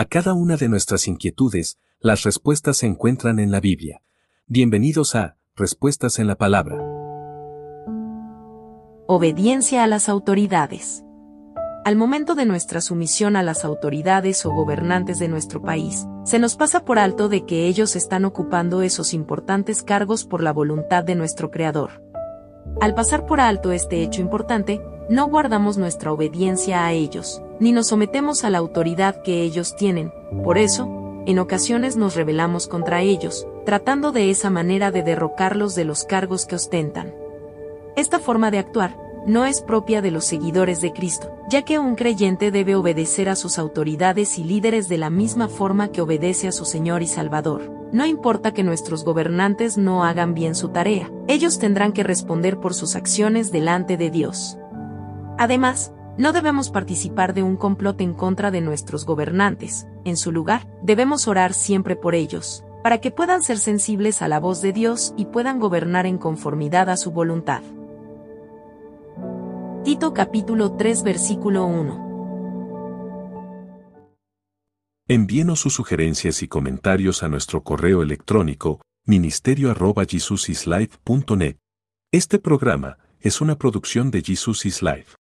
A cada una de nuestras inquietudes, las respuestas se encuentran en la Biblia. Bienvenidos a Respuestas en la Palabra. Obediencia a las autoridades. Al momento de nuestra sumisión a las autoridades o gobernantes de nuestro país, se nos pasa por alto de que ellos están ocupando esos importantes cargos por la voluntad de nuestro Creador. Al pasar por alto este hecho importante, no guardamos nuestra obediencia a ellos, ni nos sometemos a la autoridad que ellos tienen, por eso, en ocasiones nos rebelamos contra ellos, tratando de esa manera de derrocarlos de los cargos que ostentan. Esta forma de actuar no es propia de los seguidores de Cristo, ya que un creyente debe obedecer a sus autoridades y líderes de la misma forma que obedece a su Señor y Salvador. No importa que nuestros gobernantes no hagan bien su tarea, ellos tendrán que responder por sus acciones delante de Dios. Además, no debemos participar de un complot en contra de nuestros gobernantes, en su lugar, debemos orar siempre por ellos, para que puedan ser sensibles a la voz de Dios y puedan gobernar en conformidad a su voluntad. Tito capítulo 3 versículo 1 Envíenos sus sugerencias y comentarios a nuestro correo electrónico ministerio.jesusislife.net. Este programa es una producción de Jesus is Life.